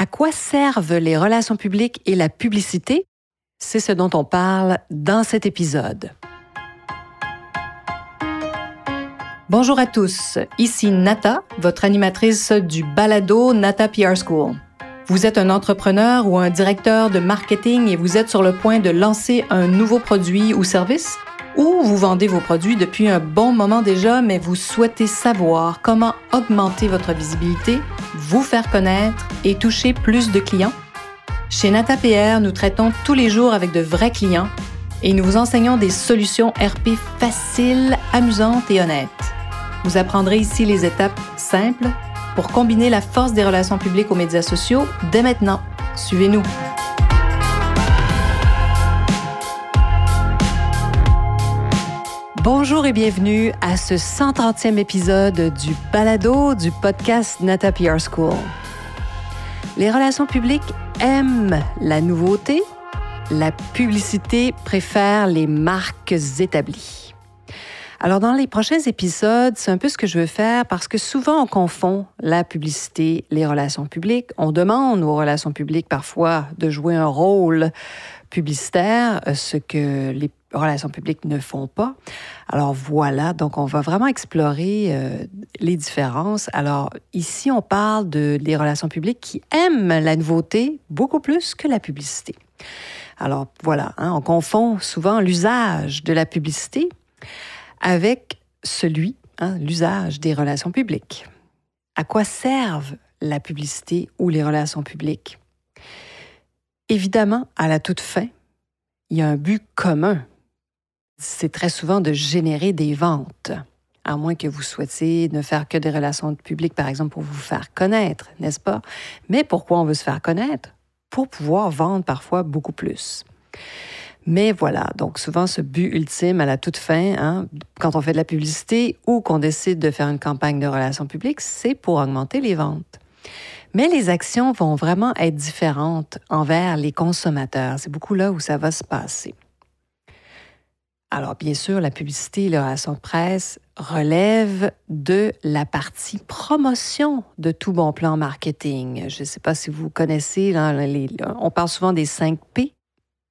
À quoi servent les relations publiques et la publicité? C'est ce dont on parle dans cet épisode. Bonjour à tous, ici Nata, votre animatrice du balado Nata PR School. Vous êtes un entrepreneur ou un directeur de marketing et vous êtes sur le point de lancer un nouveau produit ou service? Ou vous vendez vos produits depuis un bon moment déjà, mais vous souhaitez savoir comment augmenter votre visibilité, vous faire connaître et toucher plus de clients? Chez NataPR, nous traitons tous les jours avec de vrais clients et nous vous enseignons des solutions RP faciles, amusantes et honnêtes. Vous apprendrez ici les étapes simples pour combiner la force des relations publiques aux médias sociaux dès maintenant. Suivez-nous. Bonjour et bienvenue à ce 130e épisode du balado du podcast Nata PR School. Les relations publiques aiment la nouveauté, la publicité préfère les marques établies. Alors dans les prochains épisodes, c'est un peu ce que je veux faire parce que souvent on confond la publicité, les relations publiques. On demande aux relations publiques parfois de jouer un rôle publicitaire, ce que les relations publiques ne font pas. Alors voilà, donc on va vraiment explorer euh, les différences. Alors ici, on parle de, des relations publiques qui aiment la nouveauté beaucoup plus que la publicité. Alors voilà, hein, on confond souvent l'usage de la publicité avec celui, hein, l'usage des relations publiques. À quoi servent la publicité ou les relations publiques? Évidemment, à la toute fin, il y a un but commun c'est très souvent de générer des ventes, à moins que vous souhaitiez ne faire que des relations publiques, par exemple, pour vous faire connaître, n'est-ce pas? Mais pourquoi on veut se faire connaître? Pour pouvoir vendre parfois beaucoup plus. Mais voilà, donc souvent ce but ultime à la toute fin, hein, quand on fait de la publicité ou qu'on décide de faire une campagne de relations publiques, c'est pour augmenter les ventes. Mais les actions vont vraiment être différentes envers les consommateurs. C'est beaucoup là où ça va se passer. Alors, bien sûr, la publicité la relation de presse relèvent de la partie promotion de tout bon plan marketing. Je ne sais pas si vous connaissez, on parle souvent des 5 P,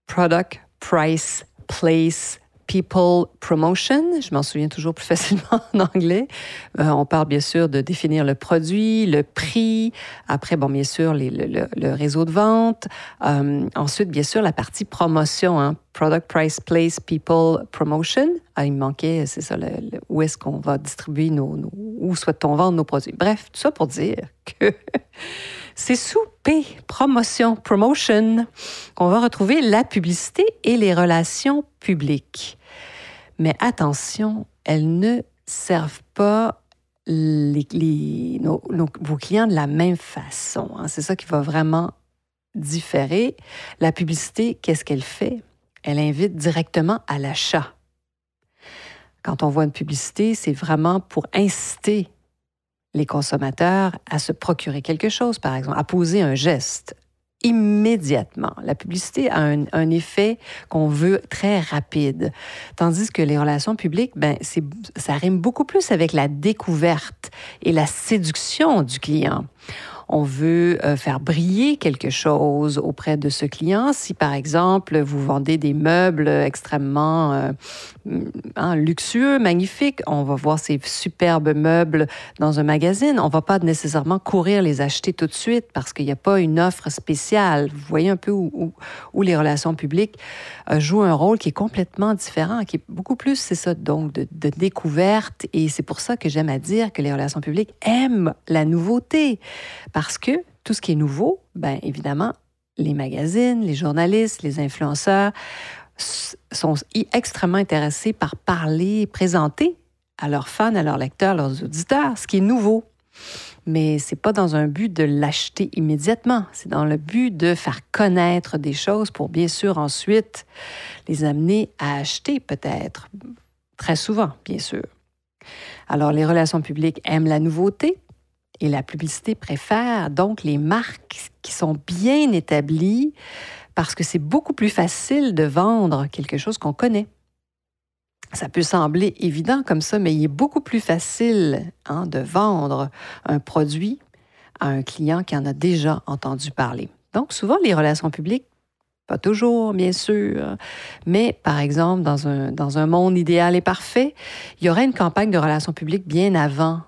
Product, Price, Place, People Promotion. Je m'en souviens toujours plus facilement en anglais. Euh, on parle bien sûr de définir le produit, le prix. Après, bon, bien sûr, le, réseau de vente. Euh, ensuite, bien sûr, la partie promotion. Hein. Product, Price, Place, People, Promotion. Ah, il me manquait, c'est ça, où est-ce qu'on va distribuer nos, nos où souhaite-t-on vendre nos produits? Bref, tout ça pour dire que c'est sous P, promotion, promotion, qu'on va retrouver la publicité et les relations publiques. Mais attention, elles ne servent pas les, vos clients de la même façon. Hein. C'est ça qui va vraiment différer. La publicité, qu'est-ce qu'elle fait? Elle invite directement à l'achat. Quand on voit une publicité, c'est vraiment pour inciter les consommateurs à se procurer quelque chose, par exemple, à poser un geste immédiatement. La publicité a un, effet qu'on veut très rapide, tandis que les relations publiques, ben, ça rime beaucoup plus avec la découverte et la séduction du client on veut euh, faire briller quelque chose auprès de ce client. Si par exemple vous vendez des meubles extrêmement euh, hein, luxueux, magnifiques, on va voir ces superbes meubles dans un magazine. On va pas nécessairement courir les acheter tout de suite parce qu'il n'y a pas une offre spéciale. Vous voyez un peu où, où, les relations publiques euh, jouent un rôle qui est complètement différent, qui est beaucoup plus, c'est ça, donc de, de découverte. Et c'est pour ça que j'aime à dire que les relations publiques aiment la nouveauté parce que tout ce qui est nouveau, bien évidemment, les magazines, les journalistes, les influenceurs sont extrêmement intéressés par parler, présenter à leurs fans, à leurs lecteurs, à leurs auditeurs, ce qui est nouveau. Mais c'est pas dans un but de l'acheter immédiatement, c'est dans le but de faire connaître des choses pour bien sûr ensuite les amener à acheter peut-être, très souvent bien sûr. Alors les relations publiques aiment la nouveauté, et la publicité préfère donc les marques qui sont bien établies parce que c'est beaucoup plus facile de vendre quelque chose qu'on connaît. Ça peut sembler évident comme ça, mais il est beaucoup plus facile hein, de vendre un produit à un client qui en a déjà entendu parler. Donc, souvent, les relations publiques, pas toujours, bien sûr, mais par exemple, dans un, dans un monde idéal et parfait, il y aurait une campagne de relations publiques bien avant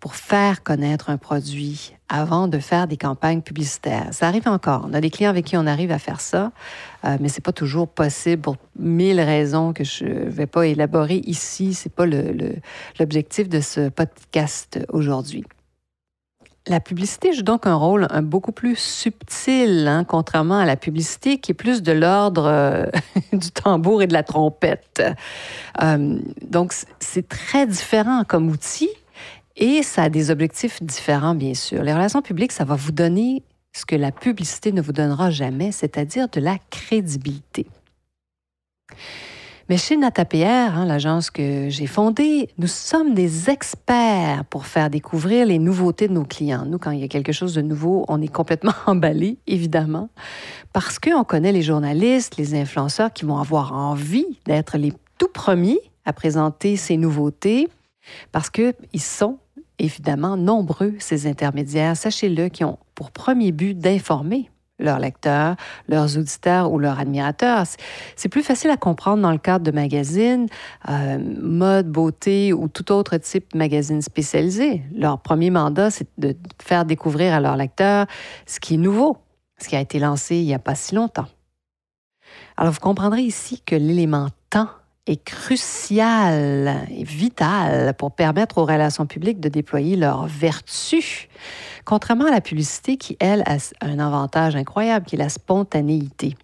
pour faire connaître un produit avant de faire des campagnes publicitaires. Ça arrive encore. On a des clients avec qui on arrive à faire ça, euh, mais c'est pas toujours possible pour mille raisons que je vais pas élaborer ici. C'est pas l'objectif de ce podcast aujourd'hui. La publicité joue donc un rôle un beaucoup plus subtil, hein, contrairement à la publicité qui est plus de l'ordre euh, du tambour et de la trompette. Euh, donc, c'est très différent comme outil, et ça a des objectifs différents, bien sûr. Les relations publiques, ça va vous donner ce que la publicité ne vous donnera jamais, c'est-à-dire de la crédibilité. Mais chez NataPR, hein, l'agence que j'ai fondée, nous sommes des experts pour faire découvrir les nouveautés de nos clients. Nous, quand il y a quelque chose de nouveau, on est complètement emballé, évidemment, parce qu'on connaît les journalistes, les influenceurs qui vont avoir envie d'être les tout premiers à présenter ces nouveautés, parce qu'ils sont évidemment nombreux, ces intermédiaires, sachez-le, qui ont pour premier but d'informer leurs lecteurs, leurs auditeurs ou leurs admirateurs. C'est plus facile à comprendre dans le cadre de magazines, euh, mode, beauté ou tout autre type de magazine spécialisé. Leur premier mandat, c'est de faire découvrir à leurs lecteurs ce qui est nouveau, ce qui a été lancé il n'y a pas si longtemps. Alors, vous comprendrez ici que l'élément temps est crucial et vital pour permettre aux relations publiques de déployer leurs vertus, contrairement à la publicité qui, elle, a un avantage incroyable, qui est la spontanéité.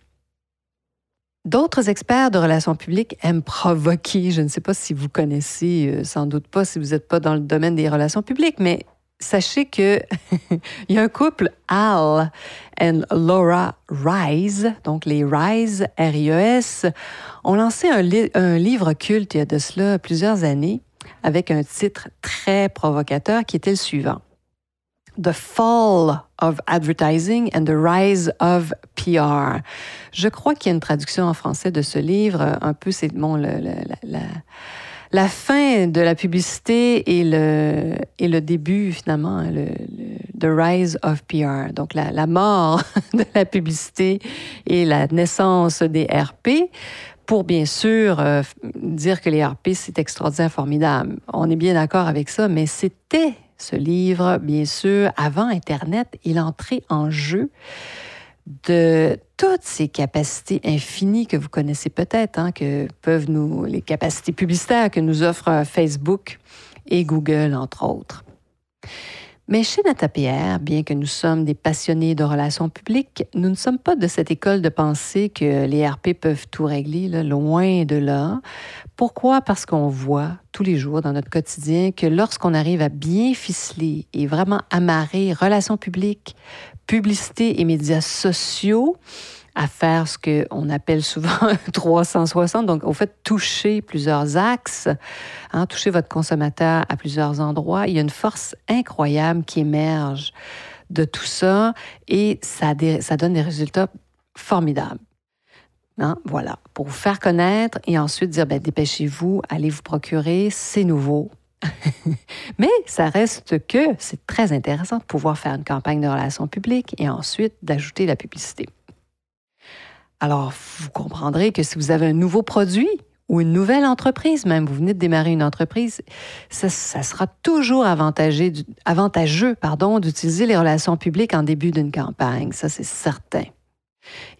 D'autres experts de relations publiques aiment provoquer. Je ne sais pas si vous connaissez, euh, sans doute pas si vous n'êtes pas dans le domaine des relations publiques, mais sachez que il y a un couple, Al et Laura Rise, donc les Rise, R-I-E-S, ont lancé un, livre culte il y a de cela plusieurs années avec un titre très provocateur qui était le suivant. The Fall of Advertising and the Rise of PR. Je crois qu'il y a une traduction en français de ce livre, un peu, c'est bon, la fin de la publicité et le, et le début, finalement, hein, le, the rise of PR. Donc, la, la mort de la publicité et la naissance des RP pour bien sûr euh, dire que les RP, c'est extraordinaire, formidable. On est bien d'accord avec ça, mais c'était ce livre, bien sûr, avant Internet et l'entrée en jeu de toutes ces capacités infinies que vous connaissez peut-être, hein, que peuvent nous, les capacités publicitaires que nous offrent Facebook et Google, entre autres. Mais chez NataPR, bien que nous sommes des passionnés de relations publiques, nous ne sommes pas de cette école de pensée que les RP peuvent tout régler, loin de là. Pourquoi? Parce qu'on voit tous les jours dans notre quotidien que lorsqu'on arrive à bien ficeler et vraiment amarrer relations publiques, publicité et médias sociaux, à faire ce qu'on appelle souvent 360, donc au fait toucher plusieurs axes, hein, toucher votre consommateur à plusieurs endroits. Il y a une force incroyable qui émerge de tout ça et ça, donne des résultats formidables. Hein, voilà, pour vous faire connaître et ensuite dire, ben, dépêchez-vous, allez vous procurer, c'est nouveau. Mais ça reste que c'est très intéressant de pouvoir faire une campagne de relations publiques et ensuite d'ajouter la publicité. Alors, vous comprendrez que si vous avez un nouveau produit ou une nouvelle entreprise, même vous venez de démarrer une entreprise, ça, sera toujours avantageux, d'utiliser les relations publiques en début d'une campagne. Ça, c'est certain.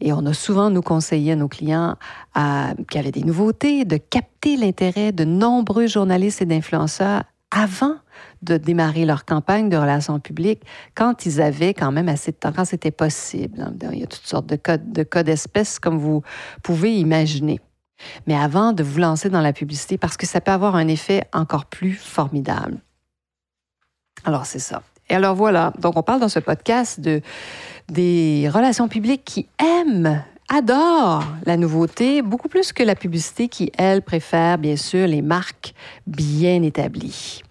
Et on a souvent nous conseillé à nos clients à, qui avaient des nouveautés de capter l'intérêt de nombreux journalistes et d'influenceurs avant de démarrer leur campagne de relations publiques quand ils avaient quand même assez de temps, quand c'était possible. Il y a toutes sortes de codes de codes espèces comme vous pouvez imaginer. Mais avant de vous lancer dans la publicité, parce que ça peut avoir un effet encore plus formidable. Alors, c'est ça. Et alors voilà, donc on parle dans ce podcast de, des relations publiques qui aiment adorent la nouveauté beaucoup plus que la publicité qui, elle, préfère bien sûr les marques bien établies.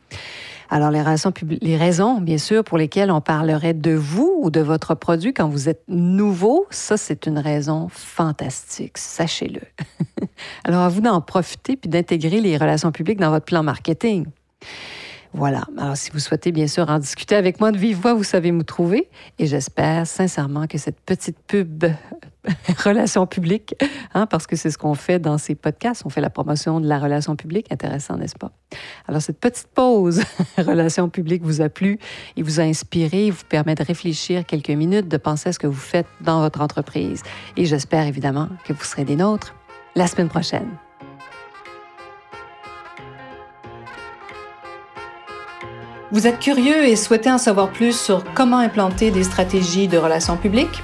Alors, les raisons, les raisons, bien sûr, pour lesquelles on parlerait de vous ou de votre produit quand vous êtes nouveau, ça, c'est une raison fantastique, sachez-le. Alors, à vous d'en profiter puis d'intégrer les relations publiques dans votre plan marketing. Voilà. Alors, si vous souhaitez bien sûr en discuter avec moi de vive voix, vous savez me trouver. Et j'espère sincèrement que cette petite pub relation publique, hein, parce que c'est ce qu'on fait dans ces podcasts. On fait la promotion de la relation publique. Intéressant, n'est-ce pas? Alors, cette petite pause relation publique vous a plu et vous a inspiré, vous permet de réfléchir quelques minutes, de penser à ce que vous faites dans votre entreprise. Et j'espère évidemment que vous serez des nôtres la semaine prochaine. Vous êtes curieux et souhaitez en savoir plus sur comment implanter des stratégies de relations publiques?